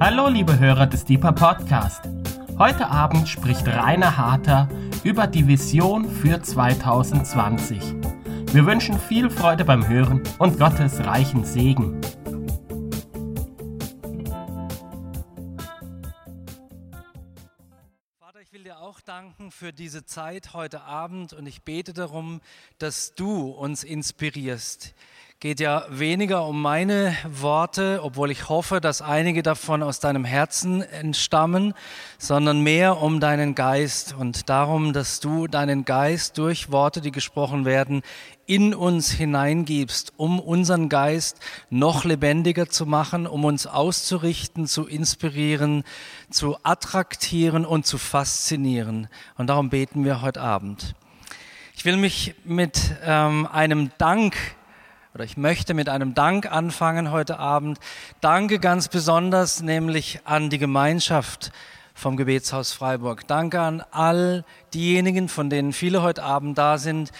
Hallo liebe Hörer des Deeper Podcast. Heute Abend spricht Rainer Harter über die Vision für 2020. Wir wünschen viel Freude beim Hören und Gottes reichen Segen. Vater, ich will dir auch danken für diese Zeit heute Abend und ich bete darum, dass du uns inspirierst geht ja weniger um meine Worte, obwohl ich hoffe, dass einige davon aus deinem Herzen entstammen, sondern mehr um deinen Geist und darum, dass du deinen Geist durch Worte, die gesprochen werden, in uns hineingibst, um unseren Geist noch lebendiger zu machen, um uns auszurichten, zu inspirieren, zu attraktieren und zu faszinieren. Und darum beten wir heute Abend. Ich will mich mit ähm, einem Dank oder ich möchte mit einem Dank anfangen heute Abend. Danke ganz besonders nämlich an die Gemeinschaft vom Gebetshaus Freiburg. Danke an all diejenigen, von denen viele heute Abend da sind,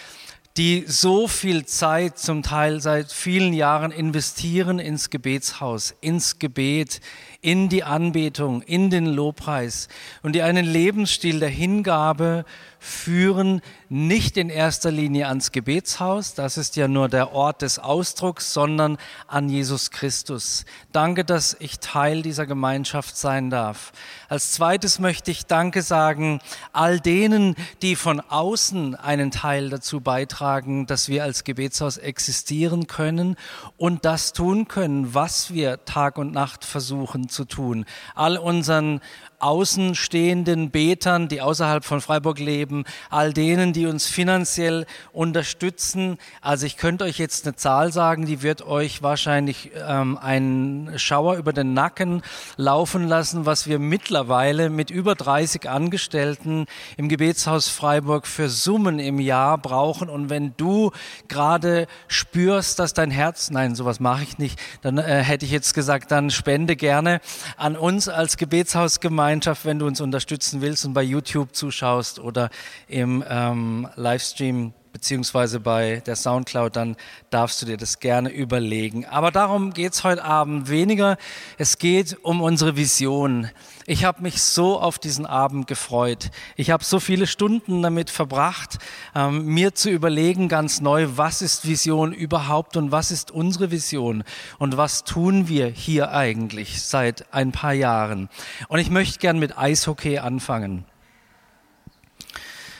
die so viel Zeit, zum Teil seit vielen Jahren investieren ins Gebetshaus, ins Gebet, in die Anbetung, in den Lobpreis und die einen Lebensstil der Hingabe führen, nicht in erster Linie ans Gebetshaus, das ist ja nur der Ort des Ausdrucks, sondern an Jesus Christus. Danke, dass ich Teil dieser Gemeinschaft sein darf. Als zweites möchte ich Danke sagen all denen, die von außen einen Teil dazu beitragen, dass wir als Gebetshaus existieren können und das tun können, was wir Tag und Nacht versuchen zu tun. All unseren außenstehenden Betern, die außerhalb von Freiburg leben, all denen, die uns finanziell unterstützen. Also ich könnte euch jetzt eine Zahl sagen, die wird euch wahrscheinlich ähm, einen Schauer über den Nacken laufen lassen, was wir mittlerweile mit über 30 Angestellten im Gebetshaus Freiburg für Summen im Jahr brauchen. Und wenn du gerade spürst, dass dein Herz, nein, sowas mache ich nicht, dann äh, hätte ich jetzt gesagt, dann spende gerne an uns als Gebetshausgemeinde Gemeinschaft, wenn du uns unterstützen willst und bei YouTube zuschaust oder im ähm, Livestream beziehungsweise bei der Soundcloud, dann darfst du dir das gerne überlegen. Aber darum geht es heute Abend weniger. Es geht um unsere Vision. Ich habe mich so auf diesen Abend gefreut. Ich habe so viele Stunden damit verbracht, ähm, mir zu überlegen ganz neu, was ist Vision überhaupt und was ist unsere Vision und was tun wir hier eigentlich seit ein paar Jahren. Und ich möchte gern mit Eishockey anfangen.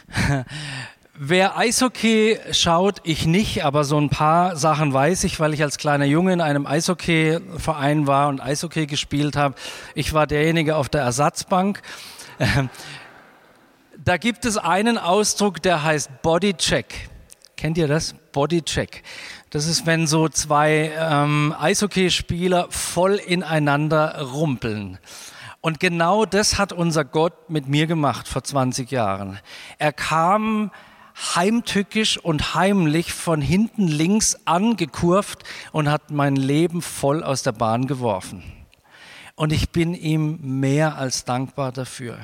Wer Eishockey schaut, ich nicht, aber so ein paar Sachen weiß ich, weil ich als kleiner Junge in einem Eishockeyverein war und Eishockey gespielt habe. Ich war derjenige auf der Ersatzbank. Da gibt es einen Ausdruck, der heißt Bodycheck. Kennt ihr das? Bodycheck. Das ist, wenn so zwei ähm, Eishockeyspieler voll ineinander rumpeln. Und genau das hat unser Gott mit mir gemacht vor 20 Jahren. Er kam heimtückisch und heimlich von hinten links angekurvt und hat mein Leben voll aus der Bahn geworfen. Und ich bin ihm mehr als dankbar dafür.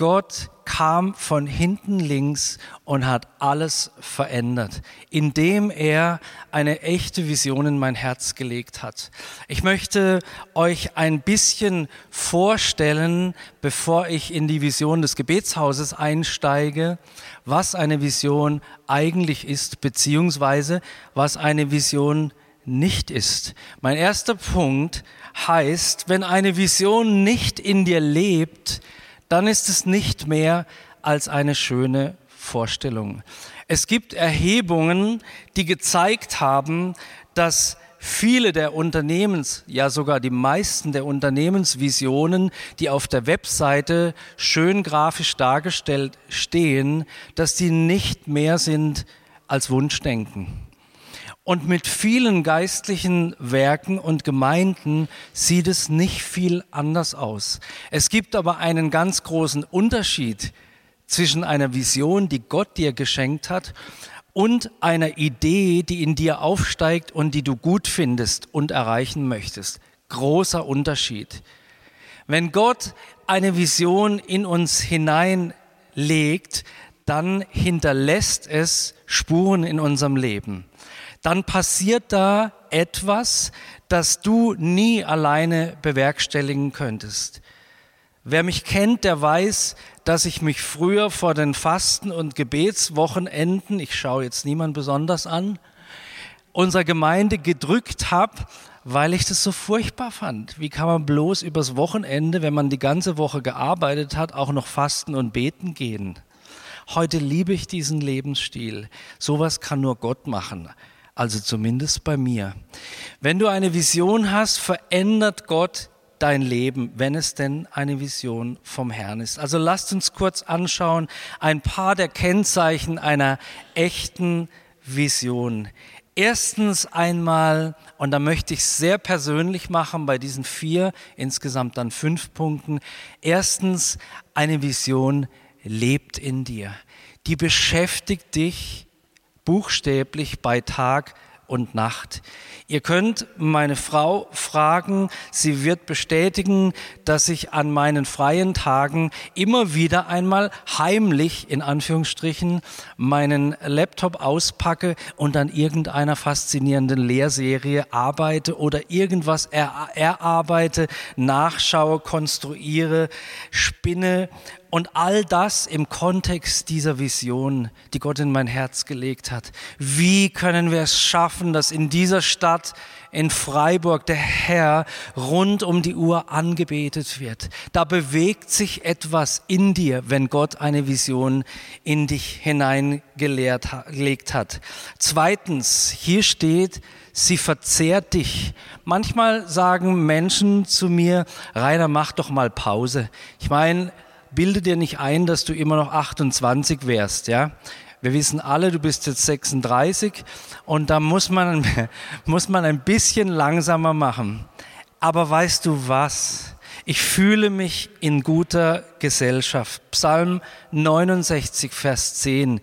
Gott kam von hinten links und hat alles verändert, indem er eine echte Vision in mein Herz gelegt hat. Ich möchte euch ein bisschen vorstellen, bevor ich in die Vision des Gebetshauses einsteige, was eine Vision eigentlich ist, beziehungsweise was eine Vision nicht ist. Mein erster Punkt heißt, wenn eine Vision nicht in dir lebt, dann ist es nicht mehr als eine schöne Vorstellung. Es gibt Erhebungen, die gezeigt haben, dass viele der Unternehmens, ja sogar die meisten der Unternehmensvisionen, die auf der Webseite schön grafisch dargestellt stehen, dass die nicht mehr sind als Wunschdenken. Und mit vielen geistlichen Werken und Gemeinden sieht es nicht viel anders aus. Es gibt aber einen ganz großen Unterschied zwischen einer Vision, die Gott dir geschenkt hat, und einer Idee, die in dir aufsteigt und die du gut findest und erreichen möchtest. Großer Unterschied. Wenn Gott eine Vision in uns hineinlegt, dann hinterlässt es Spuren in unserem Leben dann passiert da etwas, das du nie alleine bewerkstelligen könntest. Wer mich kennt, der weiß, dass ich mich früher vor den Fasten- und Gebetswochenenden, ich schaue jetzt niemand besonders an, unserer Gemeinde gedrückt habe, weil ich das so furchtbar fand. Wie kann man bloß übers Wochenende, wenn man die ganze Woche gearbeitet hat, auch noch fasten und beten gehen? Heute liebe ich diesen Lebensstil. Sowas kann nur Gott machen. Also zumindest bei mir. Wenn du eine Vision hast, verändert Gott dein Leben, wenn es denn eine Vision vom Herrn ist. Also lasst uns kurz anschauen ein paar der Kennzeichen einer echten Vision. Erstens einmal, und da möchte ich es sehr persönlich machen bei diesen vier, insgesamt dann fünf Punkten. Erstens, eine Vision lebt in dir. Die beschäftigt dich buchstäblich bei Tag und Nacht. Ihr könnt meine Frau fragen, sie wird bestätigen, dass ich an meinen freien Tagen immer wieder einmal heimlich, in Anführungsstrichen, meinen Laptop auspacke und an irgendeiner faszinierenden Lehrserie arbeite oder irgendwas erarbeite, nachschaue, konstruiere, spinne und all das im Kontext dieser Vision, die Gott in mein Herz gelegt hat. Wie können wir es schaffen, dass in dieser Stadt, in Freiburg, der Herr rund um die Uhr angebetet wird? Da bewegt sich etwas in dir, wenn Gott eine Vision in dich hineingelegt hat. Zweitens, hier steht, sie verzehrt dich. Manchmal sagen Menschen zu mir, Rainer, mach doch mal Pause. Ich meine, bilde dir nicht ein, dass du immer noch 28 wärst, ja. Wir wissen alle, du bist jetzt 36 und da muss man, muss man ein bisschen langsamer machen. Aber weißt du was? Ich fühle mich in guter Gesellschaft. Psalm 69, Vers 10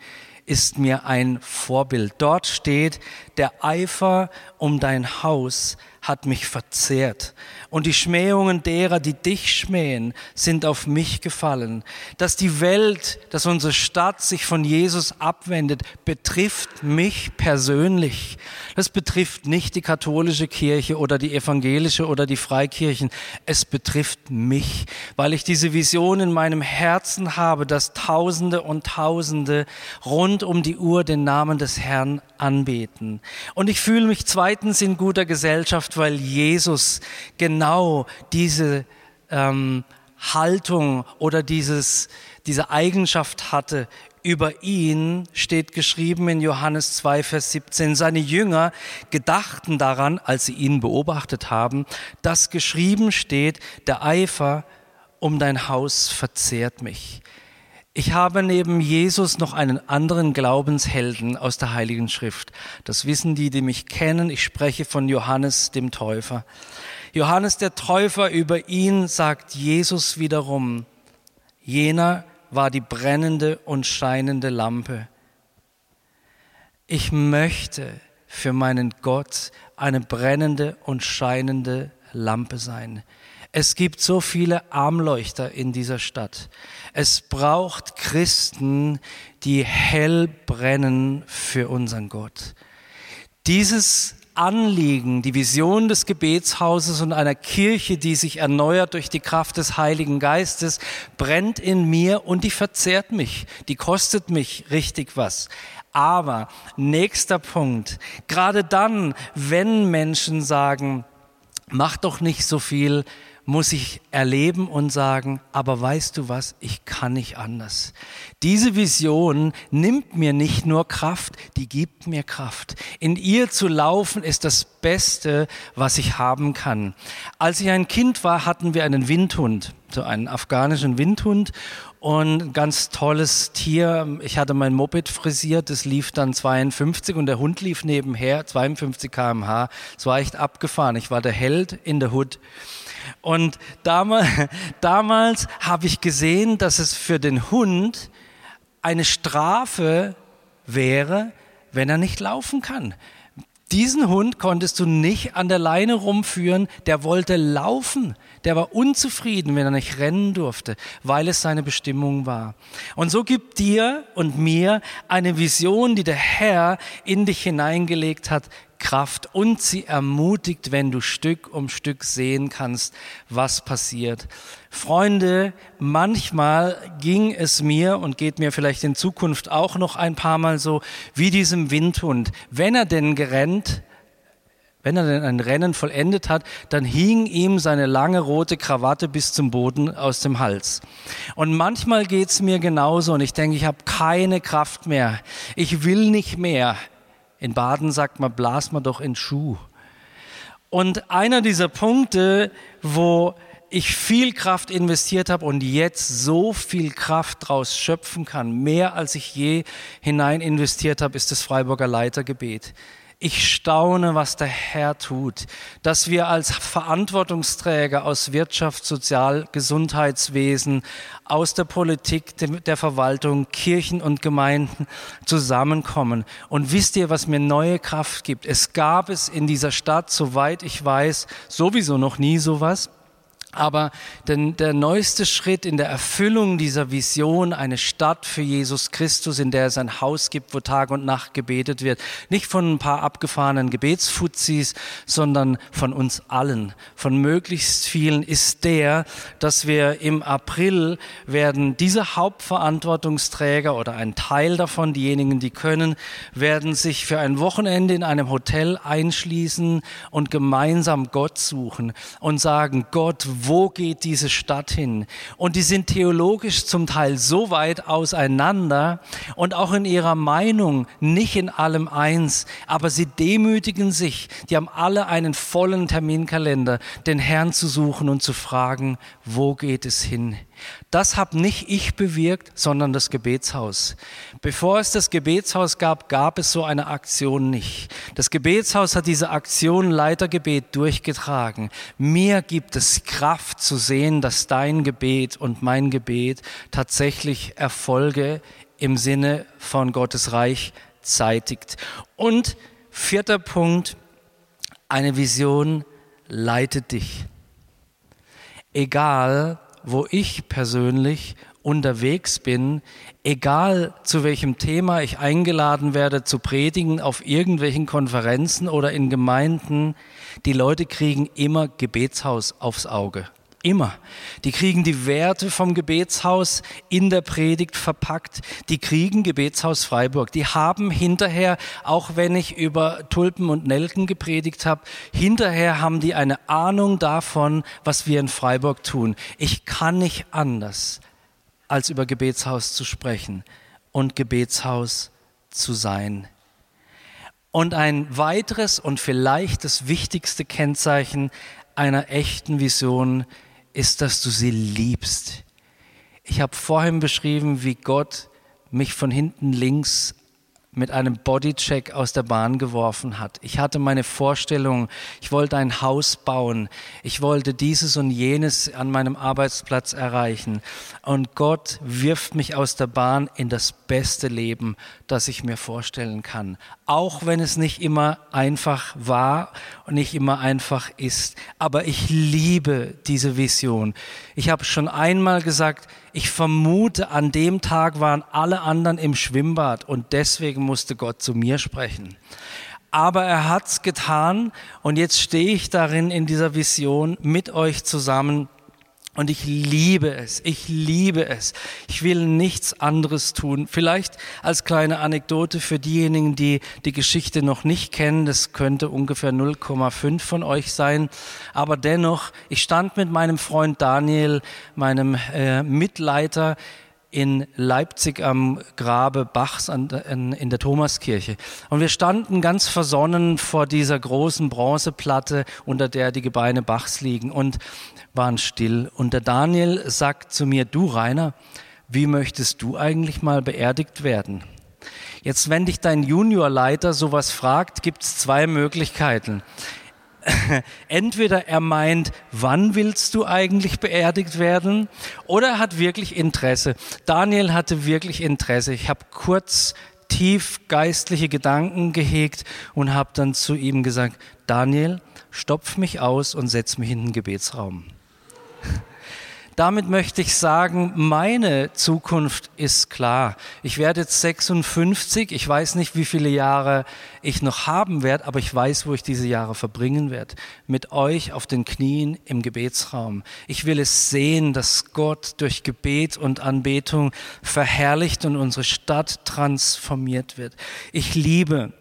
ist mir ein Vorbild. Dort steht, der Eifer um dein Haus hat mich verzehrt. Und die Schmähungen derer, die dich schmähen, sind auf mich gefallen. Dass die Welt, dass unsere Stadt sich von Jesus abwendet, betrifft mich persönlich. Das betrifft nicht die katholische Kirche oder die evangelische oder die Freikirchen. Es betrifft mich, weil ich diese Vision in meinem Herzen habe, dass Tausende und Tausende rund um die Uhr den Namen des Herrn anbeten. Und ich fühle mich zweitens in guter Gesellschaft, weil Jesus genau diese ähm, Haltung oder dieses, diese Eigenschaft hatte. Über ihn steht geschrieben in Johannes 2, Vers 17, seine Jünger gedachten daran, als sie ihn beobachtet haben, dass geschrieben steht, der Eifer um dein Haus verzehrt mich. Ich habe neben Jesus noch einen anderen Glaubenshelden aus der Heiligen Schrift. Das wissen die, die mich kennen. Ich spreche von Johannes dem Täufer. Johannes der Täufer, über ihn sagt Jesus wiederum, jener war die brennende und scheinende Lampe. Ich möchte für meinen Gott eine brennende und scheinende Lampe sein. Es gibt so viele Armleuchter in dieser Stadt. Es braucht Christen, die hell brennen für unseren Gott. Dieses Anliegen, die Vision des Gebetshauses und einer Kirche, die sich erneuert durch die Kraft des Heiligen Geistes, brennt in mir und die verzehrt mich, die kostet mich richtig was. Aber nächster Punkt, gerade dann, wenn Menschen sagen, mach doch nicht so viel, muss ich erleben und sagen, aber weißt du was, ich kann nicht anders. Diese Vision nimmt mir nicht nur Kraft, die gibt mir Kraft. In ihr zu laufen ist das Beste, was ich haben kann. Als ich ein Kind war, hatten wir einen Windhund, so einen afghanischen Windhund und ganz tolles Tier. Ich hatte mein Moped frisiert, das lief dann 52 und der Hund lief nebenher, 52 kmh. Es war echt abgefahren. Ich war der Held in der Hood. Und damals, damals habe ich gesehen, dass es für den Hund eine Strafe wäre, wenn er nicht laufen kann. Diesen Hund konntest du nicht an der Leine rumführen, der wollte laufen. Der war unzufrieden, wenn er nicht rennen durfte, weil es seine Bestimmung war. Und so gibt dir und mir eine Vision, die der Herr in dich hineingelegt hat, Kraft und sie ermutigt, wenn du Stück um Stück sehen kannst, was passiert. Freunde, manchmal ging es mir und geht mir vielleicht in Zukunft auch noch ein paar Mal so wie diesem Windhund. Wenn er denn gerennt, wenn er denn ein Rennen vollendet hat, dann hing ihm seine lange rote Krawatte bis zum Boden aus dem Hals. Und manchmal geht's mir genauso und ich denke, ich habe keine Kraft mehr. Ich will nicht mehr. In Baden sagt man, blas mal doch in Schuh. Und einer dieser Punkte, wo ich viel Kraft investiert habe und jetzt so viel Kraft draus schöpfen kann, mehr als ich je hinein investiert habe, ist das Freiburger Leitergebet. Ich staune, was der Herr tut, dass wir als Verantwortungsträger aus Wirtschaft, Sozial, Gesundheitswesen, aus der Politik, der Verwaltung, Kirchen und Gemeinden zusammenkommen. Und wisst ihr, was mir neue Kraft gibt? Es gab es in dieser Stadt, soweit ich weiß, sowieso noch nie sowas. Aber denn der neueste Schritt in der Erfüllung dieser Vision, eine Stadt für Jesus Christus, in der es ein Haus gibt, wo Tag und Nacht gebetet wird, nicht von ein paar abgefahrenen Gebetsfuzis, sondern von uns allen, von möglichst vielen, ist der, dass wir im April werden diese Hauptverantwortungsträger oder ein Teil davon, diejenigen, die können, werden sich für ein Wochenende in einem Hotel einschließen und gemeinsam Gott suchen und sagen, Gott, wo geht diese Stadt hin? Und die sind theologisch zum Teil so weit auseinander und auch in ihrer Meinung nicht in allem eins, aber sie demütigen sich. Die haben alle einen vollen Terminkalender, den Herrn zu suchen und zu fragen, wo geht es hin? Das habe nicht ich bewirkt, sondern das Gebetshaus. Bevor es das Gebetshaus gab, gab es so eine Aktion nicht. Das Gebetshaus hat diese Aktion Leitergebet durchgetragen. Mir gibt es Kraft zu sehen, dass dein Gebet und mein Gebet tatsächlich Erfolge im Sinne von Gottes Reich zeitigt. Und vierter Punkt, eine Vision leitet dich. Egal, wo ich persönlich unterwegs bin, egal zu welchem Thema ich eingeladen werde zu predigen auf irgendwelchen Konferenzen oder in Gemeinden, die Leute kriegen immer Gebetshaus aufs Auge. Immer. Die kriegen die Werte vom Gebetshaus in der Predigt verpackt. Die kriegen Gebetshaus Freiburg. Die haben hinterher, auch wenn ich über Tulpen und Nelken gepredigt habe, hinterher haben die eine Ahnung davon, was wir in Freiburg tun. Ich kann nicht anders, als über Gebetshaus zu sprechen und Gebetshaus zu sein. Und ein weiteres und vielleicht das wichtigste Kennzeichen einer echten Vision ist, dass du sie liebst. Ich habe vorhin beschrieben, wie Gott mich von hinten links mit einem Bodycheck aus der Bahn geworfen hat. Ich hatte meine Vorstellung, ich wollte ein Haus bauen, ich wollte dieses und jenes an meinem Arbeitsplatz erreichen. Und Gott wirft mich aus der Bahn in das beste Leben, das ich mir vorstellen kann. Auch wenn es nicht immer einfach war und nicht immer einfach ist. Aber ich liebe diese Vision. Ich habe schon einmal gesagt, ich vermute, an dem Tag waren alle anderen im Schwimmbad und deswegen musste Gott zu mir sprechen. Aber er hat's getan und jetzt stehe ich darin in dieser Vision mit euch zusammen und ich liebe es, ich liebe es. Ich will nichts anderes tun. Vielleicht als kleine Anekdote für diejenigen, die die Geschichte noch nicht kennen, das könnte ungefähr 0,5 von euch sein. Aber dennoch, ich stand mit meinem Freund Daniel, meinem äh, Mitleiter, in Leipzig am Grabe Bachs an, in, in der Thomaskirche. Und wir standen ganz versonnen vor dieser großen Bronzeplatte, unter der die Gebeine Bachs liegen und waren still. Und der Daniel sagt zu mir, du Rainer, wie möchtest du eigentlich mal beerdigt werden? Jetzt, wenn dich dein Juniorleiter sowas fragt, gibt es zwei Möglichkeiten. entweder er meint, wann willst du eigentlich beerdigt werden, oder er hat wirklich Interesse. Daniel hatte wirklich Interesse. Ich habe kurz tief geistliche Gedanken gehegt und habe dann zu ihm gesagt, Daniel, stopf mich aus und setz mich in den Gebetsraum. Damit möchte ich sagen, meine Zukunft ist klar. Ich werde jetzt 56. Ich weiß nicht, wie viele Jahre ich noch haben werde, aber ich weiß, wo ich diese Jahre verbringen werde. Mit euch auf den Knien im Gebetsraum. Ich will es sehen, dass Gott durch Gebet und Anbetung verherrlicht und unsere Stadt transformiert wird. Ich liebe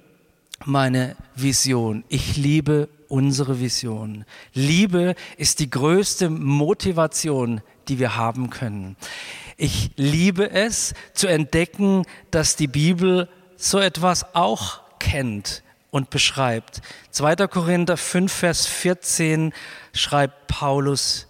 meine Vision. Ich liebe unsere Vision. Liebe ist die größte Motivation, die wir haben können. Ich liebe es zu entdecken, dass die Bibel so etwas auch kennt und beschreibt. 2. Korinther 5, Vers 14 schreibt Paulus,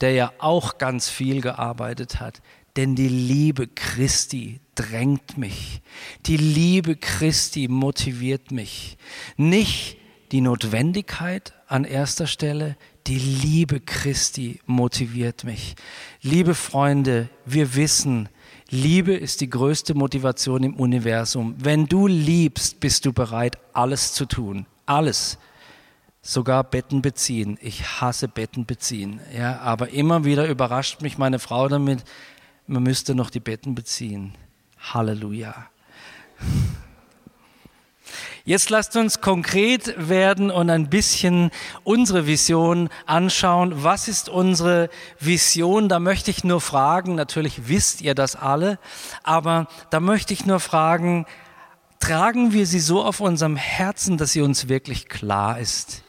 der ja auch ganz viel gearbeitet hat, denn die Liebe Christi drängt mich. Die Liebe Christi motiviert mich. Nicht die Notwendigkeit an erster Stelle, die Liebe Christi motiviert mich. Liebe Freunde, wir wissen, Liebe ist die größte Motivation im Universum. Wenn du liebst, bist du bereit, alles zu tun. Alles. Sogar Betten beziehen. Ich hasse Betten beziehen. Ja, aber immer wieder überrascht mich meine Frau damit, man müsste noch die Betten beziehen. Halleluja. Jetzt lasst uns konkret werden und ein bisschen unsere Vision anschauen. Was ist unsere Vision? Da möchte ich nur fragen, natürlich wisst ihr das alle, aber da möchte ich nur fragen, tragen wir sie so auf unserem Herzen, dass sie uns wirklich klar ist?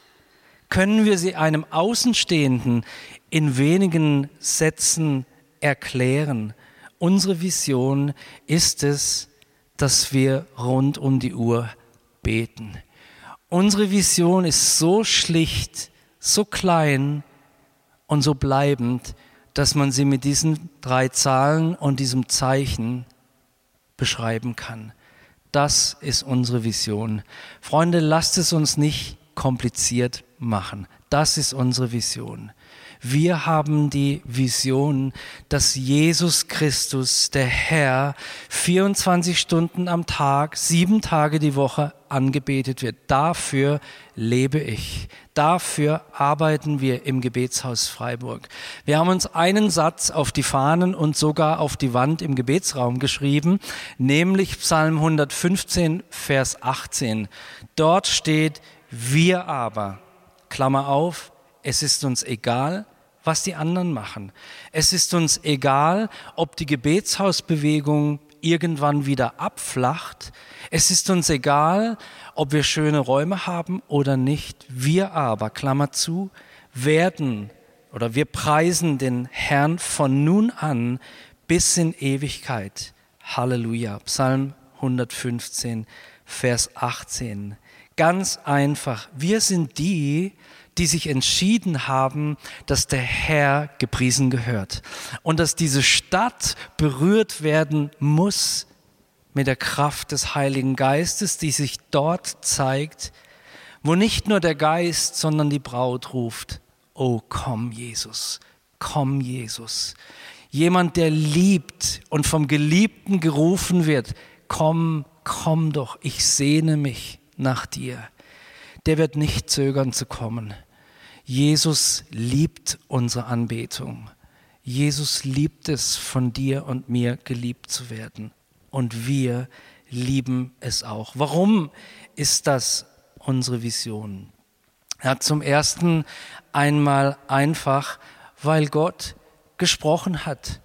Können wir sie einem Außenstehenden in wenigen Sätzen erklären? Unsere Vision ist es, dass wir rund um die Uhr beten. Unsere Vision ist so schlicht, so klein und so bleibend, dass man sie mit diesen drei Zahlen und diesem Zeichen beschreiben kann. Das ist unsere Vision. Freunde, lasst es uns nicht kompliziert machen. Das ist unsere Vision. Wir haben die Vision, dass Jesus Christus, der Herr, 24 Stunden am Tag, sieben Tage die Woche angebetet wird. Dafür lebe ich. Dafür arbeiten wir im Gebetshaus Freiburg. Wir haben uns einen Satz auf die Fahnen und sogar auf die Wand im Gebetsraum geschrieben, nämlich Psalm 115, Vers 18. Dort steht, wir aber, Klammer auf, es ist uns egal, was die anderen machen. Es ist uns egal, ob die Gebetshausbewegung irgendwann wieder abflacht. Es ist uns egal, ob wir schöne Räume haben oder nicht. Wir aber, Klammer zu, werden oder wir preisen den Herrn von nun an bis in Ewigkeit. Halleluja. Psalm 115, Vers 18. Ganz einfach. Wir sind die, sich entschieden haben, dass der Herr gepriesen gehört und dass diese Stadt berührt werden muss mit der Kraft des Heiligen Geistes, die sich dort zeigt, wo nicht nur der Geist, sondern die Braut ruft, oh komm Jesus, komm Jesus. Jemand, der liebt und vom Geliebten gerufen wird, komm, komm doch, ich sehne mich nach dir. Der wird nicht zögern zu kommen. Jesus liebt unsere Anbetung. Jesus liebt es, von dir und mir geliebt zu werden. Und wir lieben es auch. Warum ist das unsere Vision? Ja, zum ersten einmal einfach, weil Gott gesprochen hat.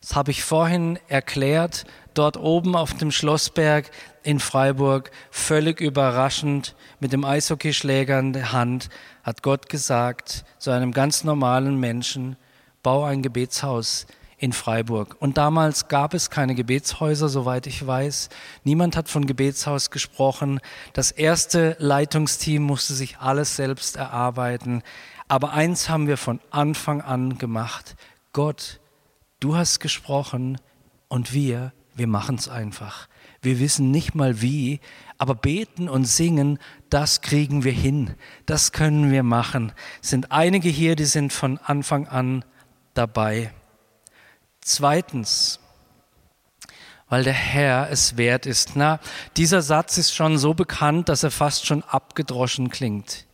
Das habe ich vorhin erklärt, dort oben auf dem Schlossberg in Freiburg, völlig überraschend, mit dem Eishockeyschläger in der Hand, hat Gott gesagt zu einem ganz normalen Menschen, bau ein Gebetshaus in Freiburg. Und damals gab es keine Gebetshäuser, soweit ich weiß. Niemand hat von Gebetshaus gesprochen. Das erste Leitungsteam musste sich alles selbst erarbeiten. Aber eins haben wir von Anfang an gemacht. Gott, du hast gesprochen und wir, wir machen es einfach. Wir wissen nicht mal wie, aber beten und singen, das kriegen wir hin. Das können wir machen. Es sind einige hier, die sind von Anfang an dabei. Zweitens, weil der Herr es wert ist. Na, dieser Satz ist schon so bekannt, dass er fast schon abgedroschen klingt.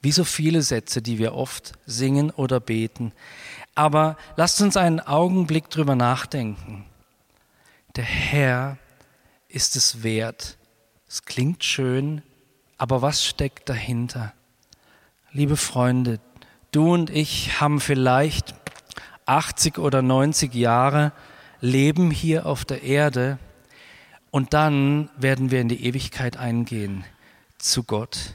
Wie so viele Sätze, die wir oft singen oder beten. Aber lasst uns einen Augenblick drüber nachdenken. Der Herr ist es wert. Es klingt schön, aber was steckt dahinter? Liebe Freunde, du und ich haben vielleicht 80 oder 90 Jahre Leben hier auf der Erde und dann werden wir in die Ewigkeit eingehen zu Gott.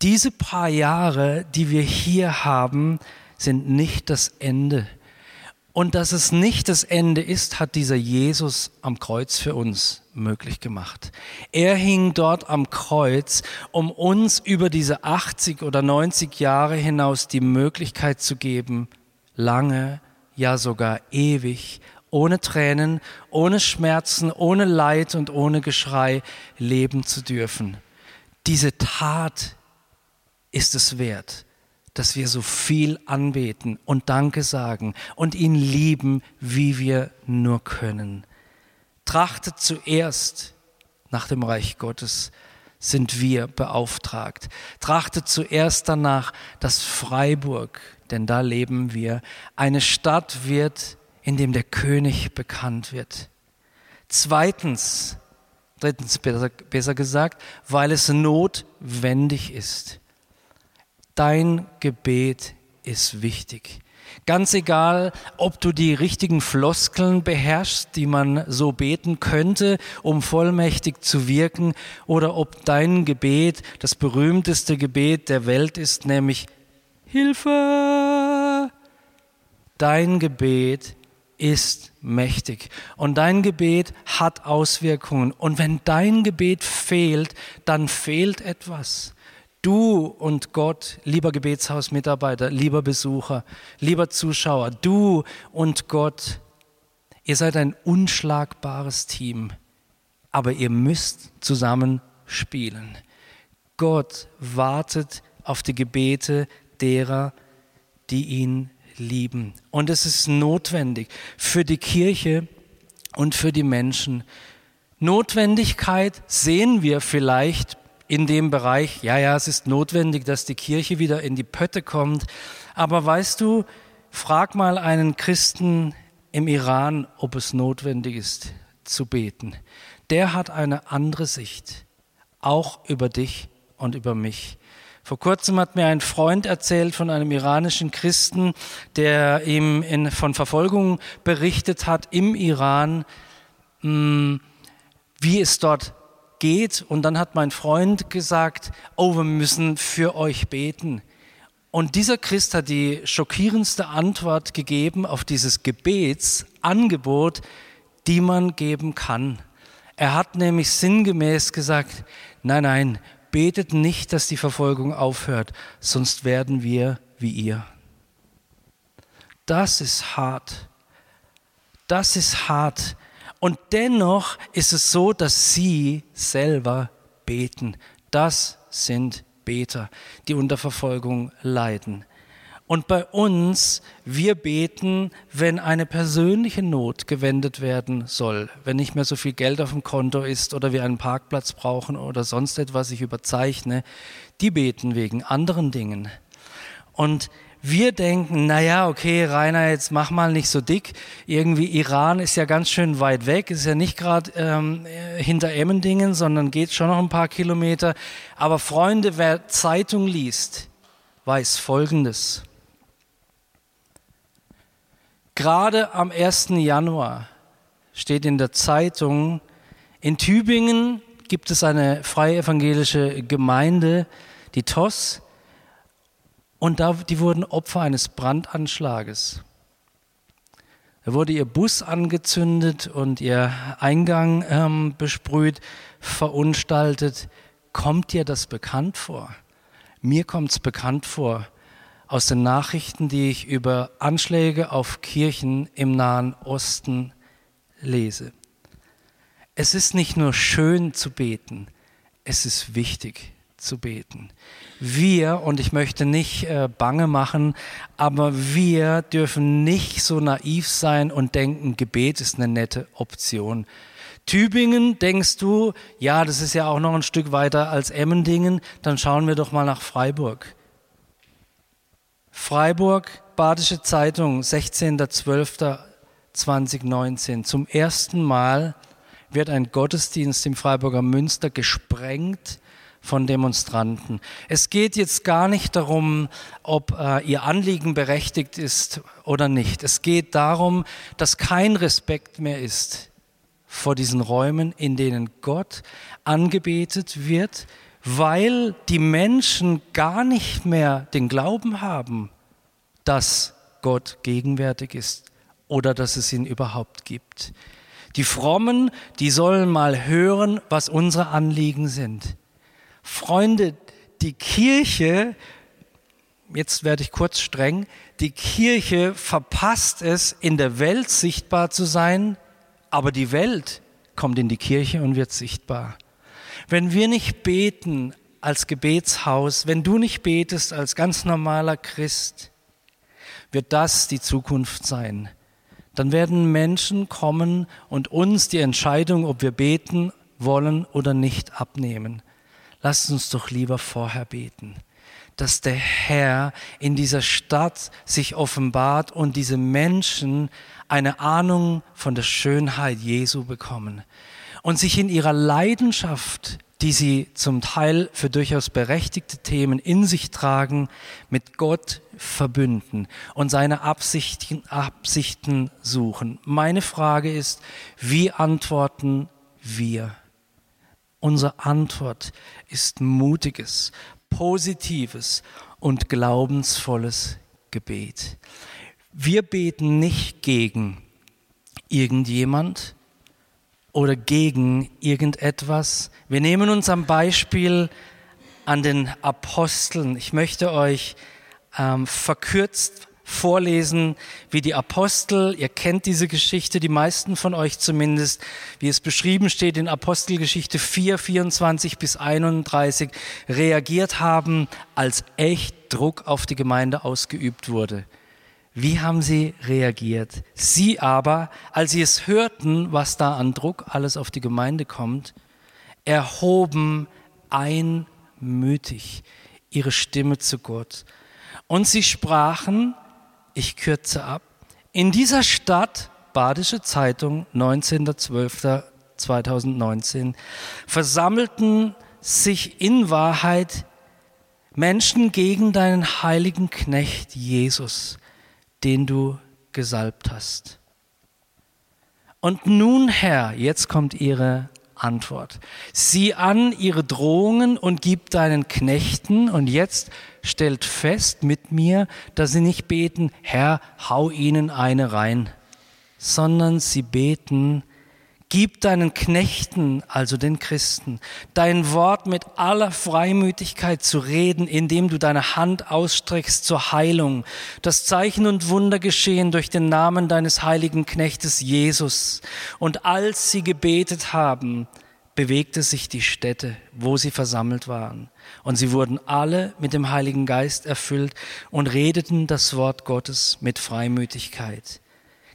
Diese paar Jahre, die wir hier haben, sind nicht das Ende. Und dass es nicht das Ende ist, hat dieser Jesus am Kreuz für uns möglich gemacht. Er hing dort am Kreuz, um uns über diese 80 oder 90 Jahre hinaus die Möglichkeit zu geben, lange, ja sogar ewig, ohne Tränen, ohne Schmerzen, ohne Leid und ohne Geschrei leben zu dürfen. Diese Tat ist es wert dass wir so viel anbeten und Danke sagen und ihn lieben, wie wir nur können. Trachtet zuerst nach dem Reich Gottes, sind wir beauftragt. Trachtet zuerst danach, dass Freiburg, denn da leben wir, eine Stadt wird, in dem der König bekannt wird. Zweitens, drittens besser, besser gesagt, weil es notwendig ist. Dein Gebet ist wichtig. Ganz egal, ob du die richtigen Floskeln beherrschst, die man so beten könnte, um vollmächtig zu wirken, oder ob dein Gebet das berühmteste Gebet der Welt ist, nämlich Hilfe. Dein Gebet ist mächtig und dein Gebet hat Auswirkungen. Und wenn dein Gebet fehlt, dann fehlt etwas. Du und Gott, lieber Gebetshausmitarbeiter, lieber Besucher, lieber Zuschauer, du und Gott, ihr seid ein unschlagbares Team, aber ihr müsst zusammen spielen. Gott wartet auf die Gebete derer, die ihn lieben. Und es ist notwendig für die Kirche und für die Menschen. Notwendigkeit sehen wir vielleicht in dem Bereich, ja, ja, es ist notwendig, dass die Kirche wieder in die Pötte kommt. Aber weißt du, frag mal einen Christen im Iran, ob es notwendig ist zu beten. Der hat eine andere Sicht, auch über dich und über mich. Vor kurzem hat mir ein Freund erzählt von einem iranischen Christen, der ihm in, von Verfolgung berichtet hat im Iran, hm, wie es dort geht. Und dann hat mein Freund gesagt, oh, wir müssen für euch beten. Und dieser Christ hat die schockierendste Antwort gegeben auf dieses Gebetsangebot, die man geben kann. Er hat nämlich sinngemäß gesagt, nein, nein, betet nicht, dass die Verfolgung aufhört, sonst werden wir wie ihr. Das ist hart. Das ist hart. Und dennoch ist es so, dass sie selber beten. Das sind Beter, die unter Verfolgung leiden. Und bei uns, wir beten, wenn eine persönliche Not gewendet werden soll, wenn nicht mehr so viel Geld auf dem Konto ist oder wir einen Parkplatz brauchen oder sonst etwas, ich überzeichne, die beten wegen anderen Dingen. Und wir denken, naja, okay, Rainer, jetzt mach mal nicht so dick. Irgendwie Iran ist ja ganz schön weit weg, ist ja nicht gerade ähm, hinter Emmendingen, sondern geht schon noch ein paar Kilometer. Aber Freunde, wer Zeitung liest, weiß Folgendes. Gerade am 1. Januar steht in der Zeitung, in Tübingen gibt es eine freie evangelische Gemeinde, die TOS, und da, die wurden Opfer eines Brandanschlages. Da wurde ihr Bus angezündet und ihr Eingang ähm, besprüht, verunstaltet. Kommt dir das bekannt vor? Mir kommt es bekannt vor aus den Nachrichten, die ich über Anschläge auf Kirchen im Nahen Osten lese. Es ist nicht nur schön zu beten, es ist wichtig zu beten. Wir, und ich möchte nicht äh, bange machen, aber wir dürfen nicht so naiv sein und denken, Gebet ist eine nette Option. Tübingen, denkst du, ja, das ist ja auch noch ein Stück weiter als Emmendingen, dann schauen wir doch mal nach Freiburg. Freiburg, Badische Zeitung, 16.12.2019. Zum ersten Mal wird ein Gottesdienst im Freiburger Münster gesprengt von Demonstranten. Es geht jetzt gar nicht darum, ob äh, ihr Anliegen berechtigt ist oder nicht. Es geht darum, dass kein Respekt mehr ist vor diesen Räumen, in denen Gott angebetet wird, weil die Menschen gar nicht mehr den Glauben haben, dass Gott gegenwärtig ist oder dass es ihn überhaupt gibt. Die Frommen, die sollen mal hören, was unsere Anliegen sind. Freunde, die Kirche, jetzt werde ich kurz streng, die Kirche verpasst es, in der Welt sichtbar zu sein, aber die Welt kommt in die Kirche und wird sichtbar. Wenn wir nicht beten als Gebetshaus, wenn du nicht betest als ganz normaler Christ, wird das die Zukunft sein. Dann werden Menschen kommen und uns die Entscheidung, ob wir beten wollen oder nicht, abnehmen. Lasst uns doch lieber vorher beten dass der Herr in dieser Stadt sich offenbart und diese Menschen eine Ahnung von der Schönheit Jesu bekommen und sich in ihrer Leidenschaft, die sie zum Teil für durchaus berechtigte Themen in sich tragen, mit Gott verbünden und seine Absichten, Absichten suchen. Meine Frage ist, wie antworten wir? Unsere Antwort ist mutiges, positives und glaubensvolles Gebet. Wir beten nicht gegen irgendjemand oder gegen irgendetwas. Wir nehmen uns am Beispiel an den Aposteln. Ich möchte euch ähm, verkürzt vorlesen, wie die Apostel, ihr kennt diese Geschichte, die meisten von euch zumindest, wie es beschrieben steht in Apostelgeschichte 4, 24 bis 31, reagiert haben, als echt Druck auf die Gemeinde ausgeübt wurde. Wie haben sie reagiert? Sie aber, als sie es hörten, was da an Druck alles auf die Gemeinde kommt, erhoben einmütig ihre Stimme zu Gott. Und sie sprachen, ich kürze ab. In dieser Stadt, Badische Zeitung, 19.12.2019, versammelten sich in Wahrheit Menschen gegen deinen heiligen Knecht Jesus, den du gesalbt hast. Und nun, Herr, jetzt kommt ihre Antwort. Sieh an ihre Drohungen und gib deinen Knechten, und jetzt stellt fest mit mir, dass sie nicht beten, Herr, hau ihnen eine rein, sondern sie beten, Gib deinen Knechten, also den Christen, dein Wort mit aller Freimütigkeit zu reden, indem du deine Hand ausstreckst zur Heilung. Das Zeichen und Wunder geschehen durch den Namen deines heiligen Knechtes Jesus. Und als sie gebetet haben, bewegte sich die Stätte, wo sie versammelt waren. Und sie wurden alle mit dem Heiligen Geist erfüllt und redeten das Wort Gottes mit Freimütigkeit.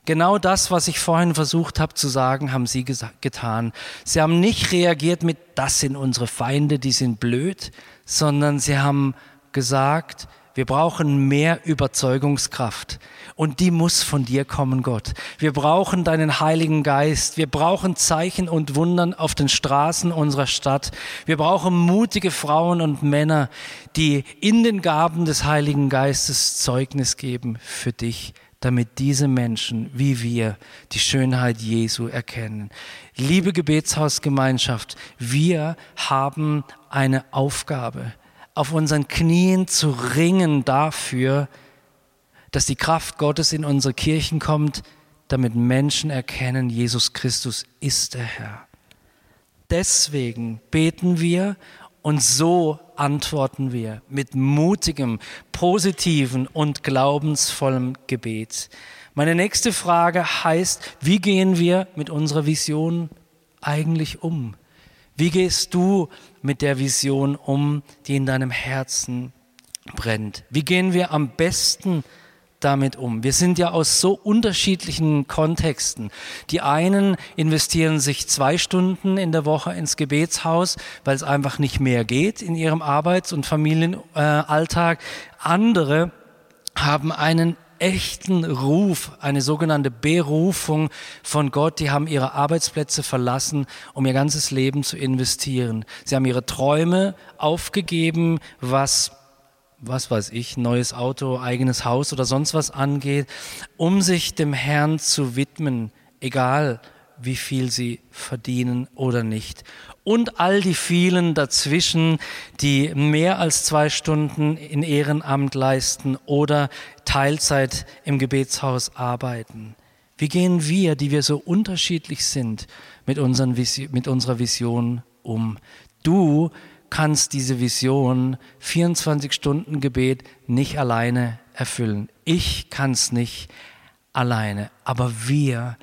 Genau das, was ich vorhin versucht habe zu sagen, haben sie getan. Sie haben nicht reagiert mit, das sind unsere Feinde, die sind blöd, sondern sie haben gesagt, wir brauchen mehr Überzeugungskraft. Und die muss von dir kommen, Gott. Wir brauchen deinen Heiligen Geist. Wir brauchen Zeichen und Wundern auf den Straßen unserer Stadt. Wir brauchen mutige Frauen und Männer, die in den Gaben des Heiligen Geistes Zeugnis geben für dich damit diese Menschen wie wir die Schönheit Jesu erkennen. Liebe Gebetshausgemeinschaft, wir haben eine Aufgabe auf unseren Knien zu ringen dafür, dass die Kraft Gottes in unsere Kirchen kommt, damit Menschen erkennen, Jesus Christus ist der Herr. Deswegen beten wir und so antworten wir mit mutigem, positiven und glaubensvollem Gebet. Meine nächste Frage heißt, wie gehen wir mit unserer Vision eigentlich um? Wie gehst du mit der Vision um, die in deinem Herzen brennt? Wie gehen wir am besten damit um? Wir sind ja aus so unterschiedlichen Kontexten. Die einen investieren sich zwei Stunden in der Woche ins Gebetshaus, weil es einfach nicht mehr geht in ihrem Arbeits- und Familienalltag. Andere haben einen echten Ruf, eine sogenannte Berufung von Gott. Die haben ihre Arbeitsplätze verlassen, um ihr ganzes Leben zu investieren. Sie haben ihre Träume aufgegeben, was was weiß ich, neues Auto, eigenes Haus oder sonst was angeht, um sich dem Herrn zu widmen, egal wie viel sie verdienen oder nicht. Und all die vielen dazwischen, die mehr als zwei Stunden in Ehrenamt leisten oder Teilzeit im Gebetshaus arbeiten. Wie gehen wir, die wir so unterschiedlich sind, mit, unseren, mit unserer Vision um? Du kannst diese Vision 24 Stunden Gebet nicht alleine erfüllen. Ich kann es nicht alleine, aber wir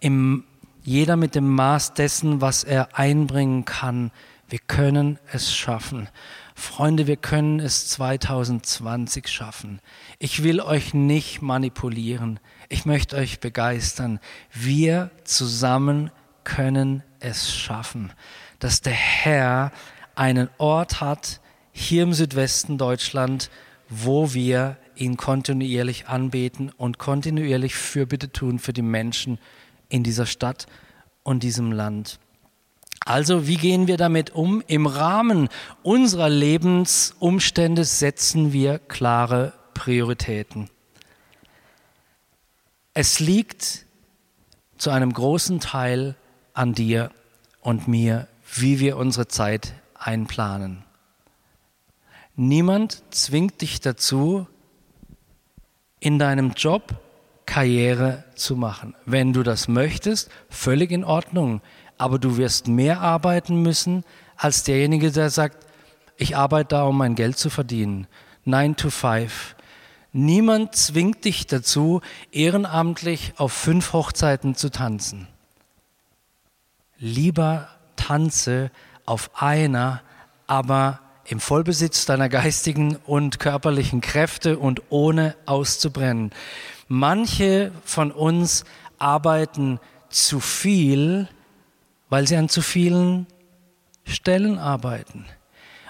im jeder mit dem Maß dessen, was er einbringen kann. Wir können es schaffen. Freunde, wir können es 2020 schaffen. Ich will euch nicht manipulieren. Ich möchte euch begeistern. Wir zusammen können es schaffen, dass der Herr einen Ort hat, hier im Südwesten Deutschland, wo wir ihn kontinuierlich anbeten und kontinuierlich Fürbitte tun für die Menschen, in dieser Stadt und diesem Land. Also wie gehen wir damit um? Im Rahmen unserer Lebensumstände setzen wir klare Prioritäten. Es liegt zu einem großen Teil an dir und mir, wie wir unsere Zeit einplanen. Niemand zwingt dich dazu, in deinem Job Karriere zu machen. Wenn du das möchtest, völlig in Ordnung. Aber du wirst mehr arbeiten müssen als derjenige, der sagt, ich arbeite da, um mein Geld zu verdienen. Nine to five. Niemand zwingt dich dazu, ehrenamtlich auf fünf Hochzeiten zu tanzen. Lieber tanze auf einer, aber im Vollbesitz deiner geistigen und körperlichen Kräfte und ohne auszubrennen. Manche von uns arbeiten zu viel, weil sie an zu vielen Stellen arbeiten.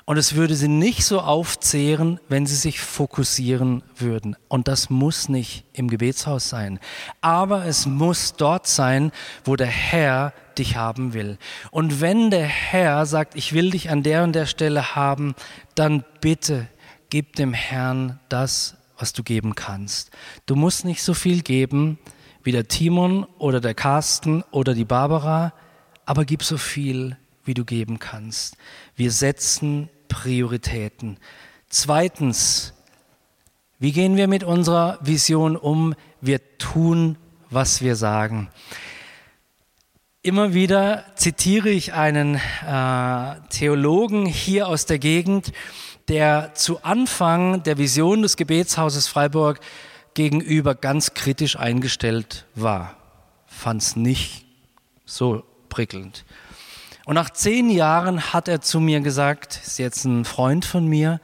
Und es würde sie nicht so aufzehren, wenn sie sich fokussieren würden. Und das muss nicht im Gebetshaus sein. Aber es muss dort sein, wo der Herr dich haben will. Und wenn der Herr sagt, ich will dich an der und der Stelle haben, dann bitte gib dem Herrn das, was du geben kannst. Du musst nicht so viel geben wie der Timon oder der Carsten oder die Barbara, aber gib so viel, wie du geben kannst. Wir setzen Prioritäten. Zweitens, wie gehen wir mit unserer Vision um? Wir tun, was wir sagen. Immer wieder zitiere ich einen äh, Theologen hier aus der Gegend, der zu Anfang der Vision des Gebetshauses Freiburg gegenüber ganz kritisch eingestellt war. Fand es nicht so prickelnd. Und nach zehn Jahren hat er zu mir gesagt, ist jetzt ein Freund von mir,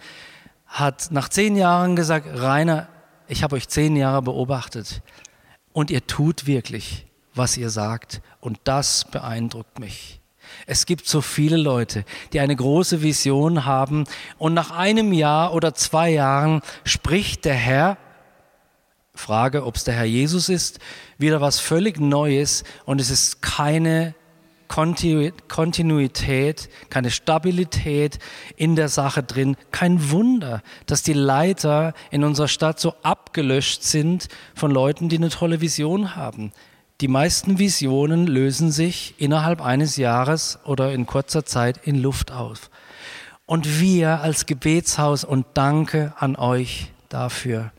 hat nach zehn Jahren gesagt, Rainer, ich habe euch zehn Jahre beobachtet und ihr tut wirklich, was ihr sagt und das beeindruckt mich. Es gibt so viele Leute, die eine große Vision haben und nach einem Jahr oder zwei Jahren spricht der Herr, Frage, ob es der Herr Jesus ist, wieder was völlig Neues und es ist keine Kontinuität, keine Stabilität in der Sache drin. Kein Wunder, dass die Leiter in unserer Stadt so abgelöscht sind von Leuten, die eine tolle Vision haben. Die meisten Visionen lösen sich innerhalb eines Jahres oder in kurzer Zeit in Luft auf. Und wir als Gebetshaus und danke an euch dafür.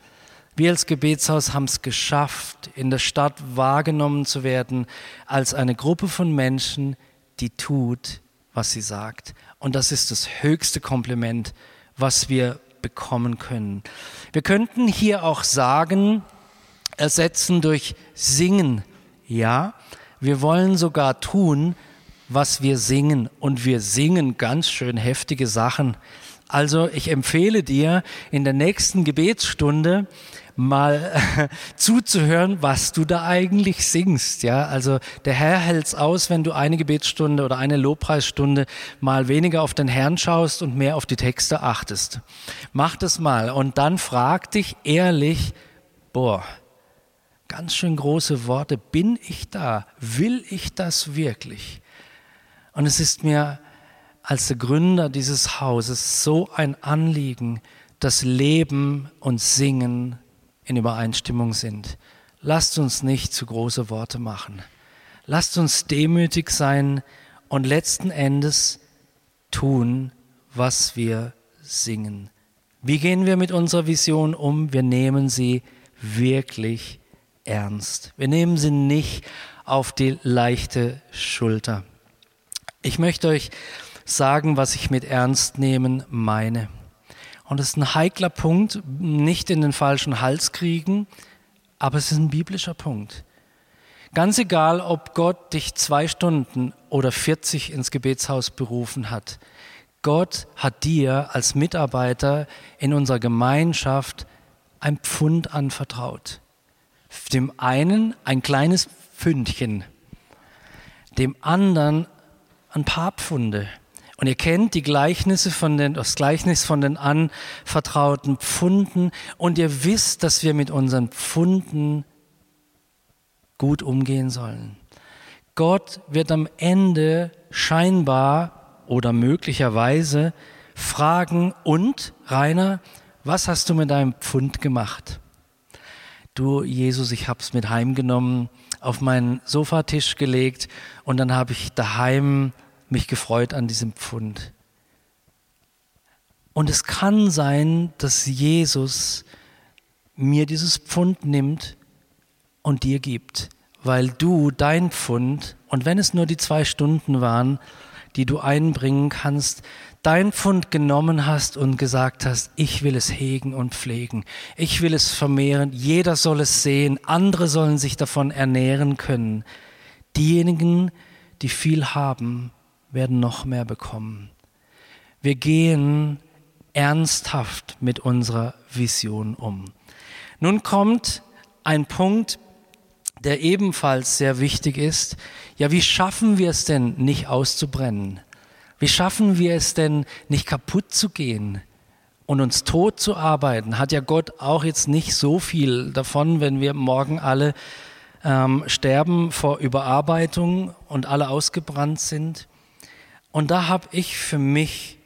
Wir als Gebetshaus haben es geschafft, in der Stadt wahrgenommen zu werden als eine Gruppe von Menschen, die tut, was sie sagt. Und das ist das höchste Kompliment, was wir bekommen können. Wir könnten hier auch sagen, ersetzen durch Singen ja, wir wollen sogar tun, was wir singen. Und wir singen ganz schön heftige Sachen. Also ich empfehle dir in der nächsten Gebetsstunde mal zuzuhören, was du da eigentlich singst. Ja, also der Herr hält's aus, wenn du eine Gebetsstunde oder eine Lobpreisstunde mal weniger auf den Herrn schaust und mehr auf die Texte achtest. Mach das mal und dann frag dich ehrlich, boah, ganz schön große Worte, bin ich da? Will ich das wirklich? Und es ist mir als der Gründer dieses Hauses so ein Anliegen, dass Leben und Singen in Übereinstimmung sind. Lasst uns nicht zu große Worte machen. Lasst uns demütig sein und letzten Endes tun, was wir singen. Wie gehen wir mit unserer Vision um? Wir nehmen sie wirklich ernst. Wir nehmen sie nicht auf die leichte Schulter. Ich möchte euch sagen, was ich mit Ernst nehmen meine. Und es ist ein heikler Punkt, nicht in den falschen Hals kriegen, aber es ist ein biblischer Punkt. Ganz egal, ob Gott dich zwei Stunden oder 40 ins Gebetshaus berufen hat. Gott hat dir als Mitarbeiter in unserer Gemeinschaft ein Pfund anvertraut. Dem einen ein kleines Pfündchen, dem anderen ein paar Pfunde. Und ihr kennt die Gleichnisse von den, das Gleichnis von den anvertrauten Pfunden und ihr wisst, dass wir mit unseren Pfunden gut umgehen sollen. Gott wird am Ende scheinbar oder möglicherweise fragen, und Rainer, was hast du mit deinem Pfund gemacht? Du, Jesus, ich hab's mit heimgenommen, auf meinen Sofatisch gelegt und dann habe ich daheim mich gefreut an diesem Pfund. Und es kann sein, dass Jesus mir dieses Pfund nimmt und dir gibt, weil du dein Pfund, und wenn es nur die zwei Stunden waren, die du einbringen kannst, dein Pfund genommen hast und gesagt hast, ich will es hegen und pflegen, ich will es vermehren, jeder soll es sehen, andere sollen sich davon ernähren können. Diejenigen, die viel haben, werden noch mehr bekommen. Wir gehen ernsthaft mit unserer Vision um. Nun kommt ein Punkt, der ebenfalls sehr wichtig ist. Ja, wie schaffen wir es denn, nicht auszubrennen? Wie schaffen wir es denn, nicht kaputt zu gehen und uns tot zu arbeiten? Hat ja Gott auch jetzt nicht so viel davon, wenn wir morgen alle ähm, sterben vor Überarbeitung und alle ausgebrannt sind. Und da habe ich für mich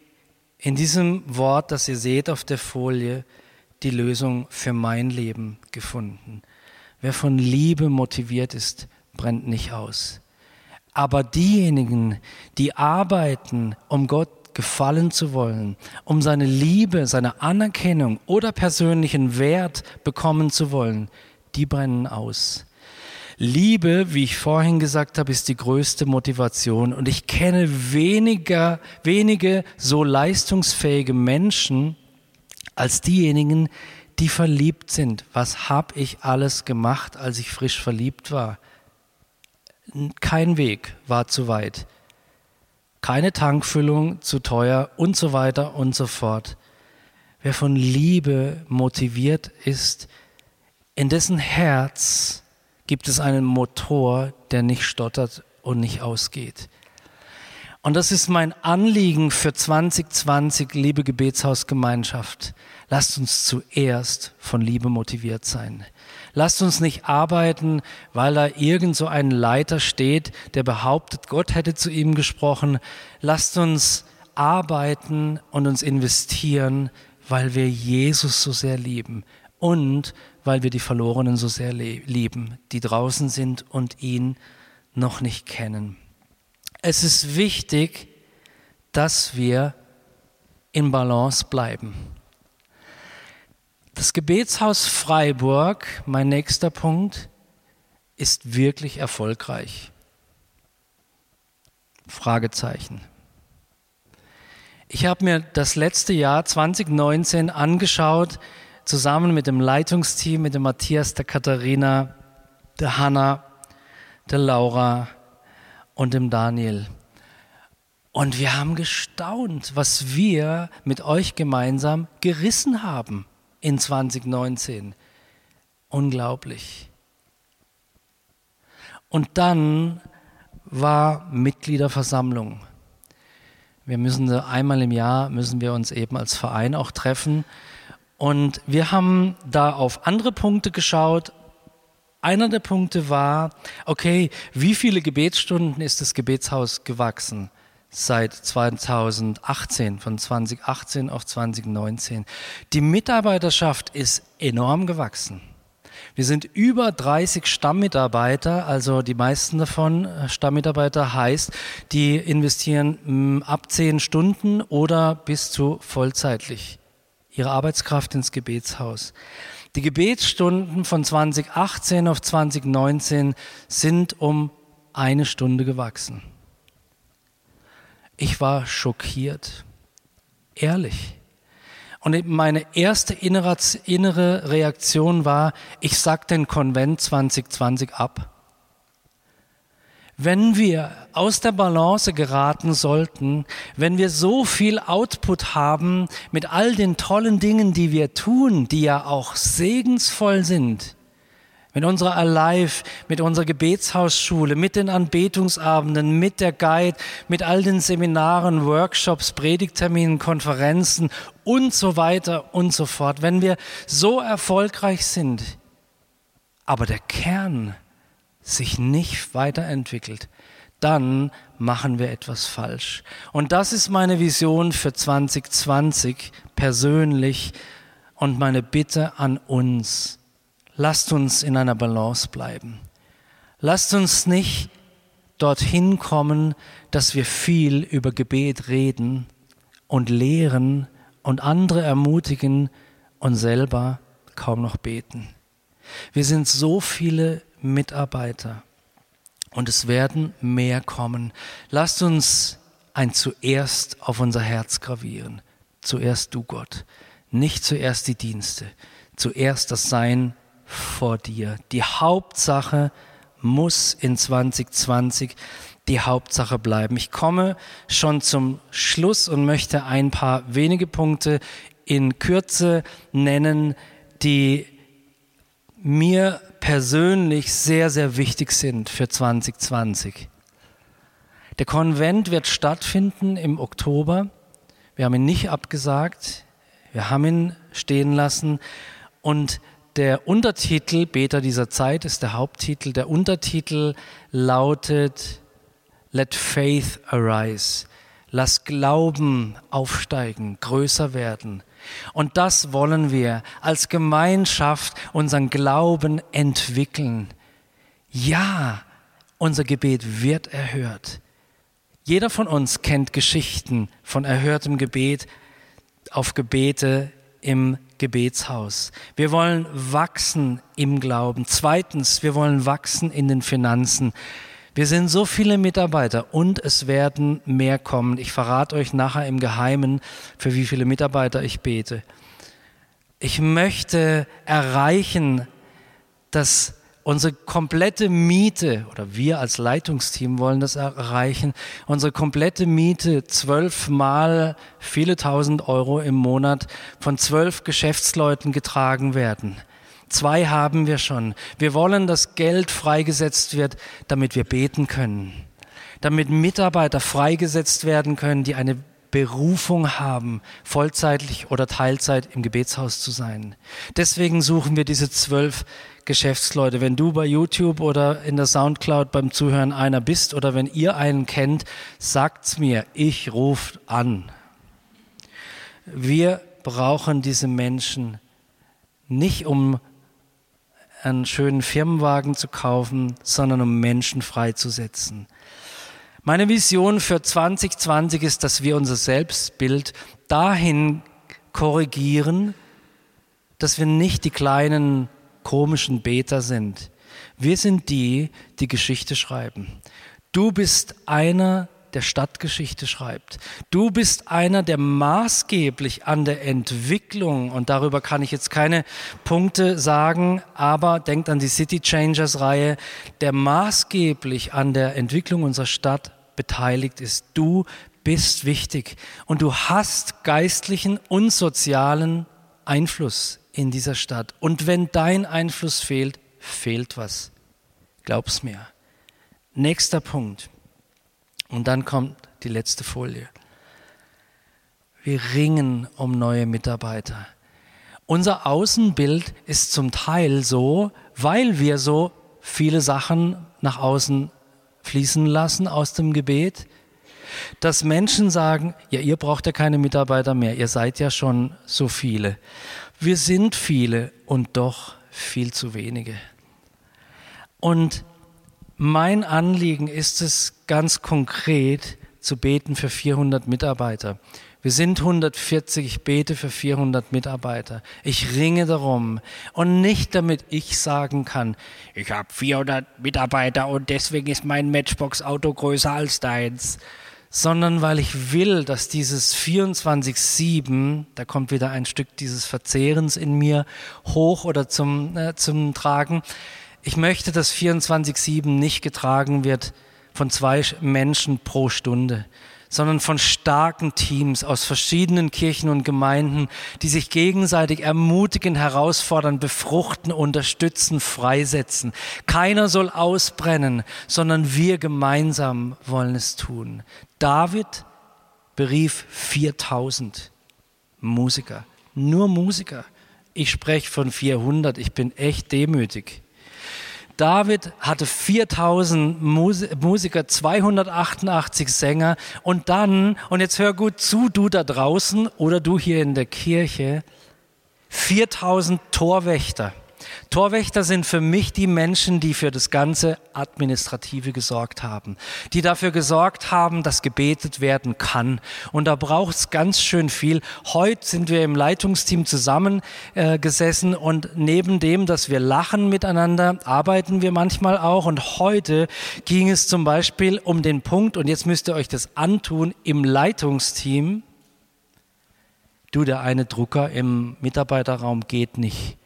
in diesem Wort, das ihr seht auf der Folie, die Lösung für mein Leben gefunden. Wer von Liebe motiviert ist, brennt nicht aus. Aber diejenigen, die arbeiten, um Gott gefallen zu wollen, um seine Liebe, seine Anerkennung oder persönlichen Wert bekommen zu wollen, die brennen aus. Liebe, wie ich vorhin gesagt habe, ist die größte Motivation. Und ich kenne weniger, wenige so leistungsfähige Menschen als diejenigen, die verliebt sind. Was habe ich alles gemacht, als ich frisch verliebt war? Kein Weg war zu weit. Keine Tankfüllung zu teuer und so weiter und so fort. Wer von Liebe motiviert ist, in dessen Herz gibt es einen Motor, der nicht stottert und nicht ausgeht. Und das ist mein Anliegen für 2020, liebe Gebetshausgemeinschaft. Lasst uns zuerst von Liebe motiviert sein. Lasst uns nicht arbeiten, weil da irgend so ein Leiter steht, der behauptet, Gott hätte zu ihm gesprochen. Lasst uns arbeiten und uns investieren, weil wir Jesus so sehr lieben und weil wir die Verlorenen so sehr lieben, die draußen sind und ihn noch nicht kennen. Es ist wichtig, dass wir in Balance bleiben. Das Gebetshaus Freiburg, mein nächster Punkt, ist wirklich erfolgreich. Fragezeichen. Ich habe mir das letzte Jahr 2019 angeschaut, zusammen mit dem Leitungsteam, mit dem Matthias, der Katharina, der Hanna, der Laura und dem Daniel. Und wir haben gestaunt, was wir mit euch gemeinsam gerissen haben in 2019. Unglaublich. Und dann war Mitgliederversammlung. Wir müssen einmal im Jahr müssen wir uns eben als Verein auch treffen. Und wir haben da auf andere Punkte geschaut. Einer der Punkte war, okay, wie viele Gebetsstunden ist das Gebetshaus gewachsen? seit 2018, von 2018 auf 2019. Die Mitarbeiterschaft ist enorm gewachsen. Wir sind über 30 Stammmitarbeiter, also die meisten davon äh, Stammmitarbeiter heißt, die investieren mm, ab 10 Stunden oder bis zu vollzeitlich ihre Arbeitskraft ins Gebetshaus. Die Gebetsstunden von 2018 auf 2019 sind um eine Stunde gewachsen. Ich war schockiert, ehrlich. Und meine erste innere Reaktion war, ich sag den Konvent 2020 ab. Wenn wir aus der Balance geraten sollten, wenn wir so viel Output haben mit all den tollen Dingen, die wir tun, die ja auch segensvoll sind, mit unserer Alive, mit unserer Gebetshausschule, mit den Anbetungsabenden, mit der Guide, mit all den Seminaren, Workshops, Predigterminen, Konferenzen und so weiter und so fort. Wenn wir so erfolgreich sind, aber der Kern sich nicht weiterentwickelt, dann machen wir etwas falsch. Und das ist meine Vision für 2020 persönlich und meine Bitte an uns lasst uns in einer Balance bleiben. Lasst uns nicht dorthin kommen, dass wir viel über Gebet reden und lehren und andere ermutigen und selber kaum noch beten. Wir sind so viele Mitarbeiter und es werden mehr kommen. Lasst uns ein zuerst auf unser Herz gravieren. Zuerst du Gott, nicht zuerst die Dienste, zuerst das Sein vor dir. Die Hauptsache muss in 2020 die Hauptsache bleiben. Ich komme schon zum Schluss und möchte ein paar wenige Punkte in Kürze nennen, die mir persönlich sehr, sehr wichtig sind für 2020. Der Konvent wird stattfinden im Oktober. Wir haben ihn nicht abgesagt. Wir haben ihn stehen lassen. Und der Untertitel Beter dieser Zeit ist der Haupttitel. Der Untertitel lautet Let Faith Arise. Lass Glauben aufsteigen, größer werden. Und das wollen wir als Gemeinschaft unseren Glauben entwickeln. Ja, unser Gebet wird erhört. Jeder von uns kennt Geschichten von erhörtem Gebet auf Gebete im Gebetshaus. Wir wollen wachsen im Glauben. Zweitens, wir wollen wachsen in den Finanzen. Wir sind so viele Mitarbeiter und es werden mehr kommen. Ich verrate euch nachher im Geheimen, für wie viele Mitarbeiter ich bete. Ich möchte erreichen, dass unsere komplette Miete, oder wir als Leitungsteam wollen das erreichen, unsere komplette Miete zwölfmal viele tausend Euro im Monat von zwölf Geschäftsleuten getragen werden. Zwei haben wir schon. Wir wollen, dass Geld freigesetzt wird, damit wir beten können. Damit Mitarbeiter freigesetzt werden können, die eine Berufung haben, vollzeitlich oder Teilzeit im Gebetshaus zu sein. Deswegen suchen wir diese zwölf Geschäftsleute. Wenn du bei YouTube oder in der Soundcloud beim Zuhören einer bist oder wenn ihr einen kennt, sagt's mir, ich rufe an. Wir brauchen diese Menschen nicht um einen schönen Firmenwagen zu kaufen, sondern um Menschen freizusetzen. Meine Vision für 2020 ist, dass wir unser Selbstbild dahin korrigieren, dass wir nicht die kleinen komischen Beter sind. Wir sind die, die Geschichte schreiben. Du bist einer, der Stadtgeschichte schreibt. Du bist einer, der maßgeblich an der Entwicklung, und darüber kann ich jetzt keine Punkte sagen, aber denkt an die City Changers Reihe, der maßgeblich an der Entwicklung unserer Stadt beteiligt ist. Du bist wichtig und du hast geistlichen und sozialen Einfluss in dieser Stadt. Und wenn dein Einfluss fehlt, fehlt was. Glaub's mir. Nächster Punkt. Und dann kommt die letzte Folie. Wir ringen um neue Mitarbeiter. Unser Außenbild ist zum Teil so, weil wir so viele Sachen nach außen fließen lassen aus dem Gebet, dass Menschen sagen, ja, ihr braucht ja keine Mitarbeiter mehr, ihr seid ja schon so viele. Wir sind viele und doch viel zu wenige. Und mein Anliegen ist es ganz konkret zu beten für 400 Mitarbeiter. Wir sind 140, ich bete für 400 Mitarbeiter. Ich ringe darum. Und nicht damit ich sagen kann, ich habe 400 Mitarbeiter und deswegen ist mein Matchbox-Auto größer als deins. Sondern weil ich will, dass dieses 24-7, da kommt wieder ein Stück dieses Verzehrens in mir hoch oder zum, äh, zum Tragen. Ich möchte, dass 24-7 nicht getragen wird von zwei Menschen pro Stunde, sondern von starken Teams aus verschiedenen Kirchen und Gemeinden, die sich gegenseitig ermutigen, herausfordern, befruchten, unterstützen, freisetzen. Keiner soll ausbrennen, sondern wir gemeinsam wollen es tun. David berief 4000 Musiker, nur Musiker. Ich spreche von 400, ich bin echt demütig. David hatte 4000 Musiker, 288 Sänger und dann, und jetzt hör gut zu, du da draußen oder du hier in der Kirche, 4000 Torwächter. Torwächter sind für mich die Menschen, die für das ganze Administrative gesorgt haben, die dafür gesorgt haben, dass gebetet werden kann. Und da braucht es ganz schön viel. Heute sind wir im Leitungsteam zusammengesessen äh, und neben dem, dass wir lachen miteinander, arbeiten wir manchmal auch. Und heute ging es zum Beispiel um den Punkt, und jetzt müsst ihr euch das antun, im Leitungsteam, du, der eine Drucker im Mitarbeiterraum geht nicht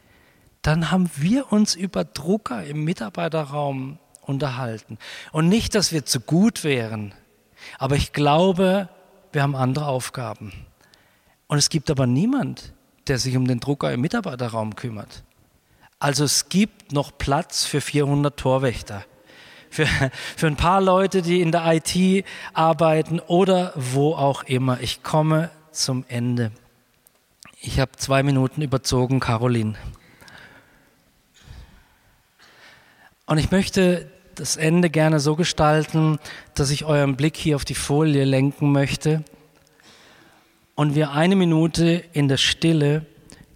dann haben wir uns über Drucker im Mitarbeiterraum unterhalten. Und nicht, dass wir zu gut wären, aber ich glaube, wir haben andere Aufgaben. Und es gibt aber niemand, der sich um den Drucker im Mitarbeiterraum kümmert. Also es gibt noch Platz für 400 Torwächter. Für, für ein paar Leute, die in der IT arbeiten oder wo auch immer. Ich komme zum Ende. Ich habe zwei Minuten überzogen, Caroline. Und ich möchte das Ende gerne so gestalten, dass ich euren Blick hier auf die Folie lenken möchte und wir eine Minute in der Stille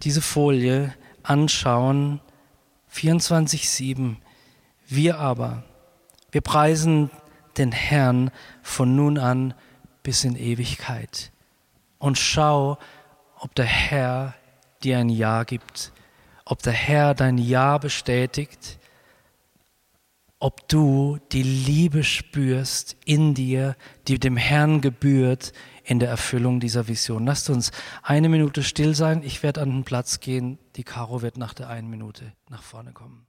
diese Folie anschauen, 24-7. Wir aber, wir preisen den Herrn von nun an bis in Ewigkeit. Und schau, ob der Herr dir ein Ja gibt, ob der Herr dein Ja bestätigt ob du die Liebe spürst in dir, die dem Herrn gebührt in der Erfüllung dieser Vision. Lasst uns eine Minute still sein. Ich werde an den Platz gehen. Die Caro wird nach der einen Minute nach vorne kommen.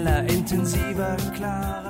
claro.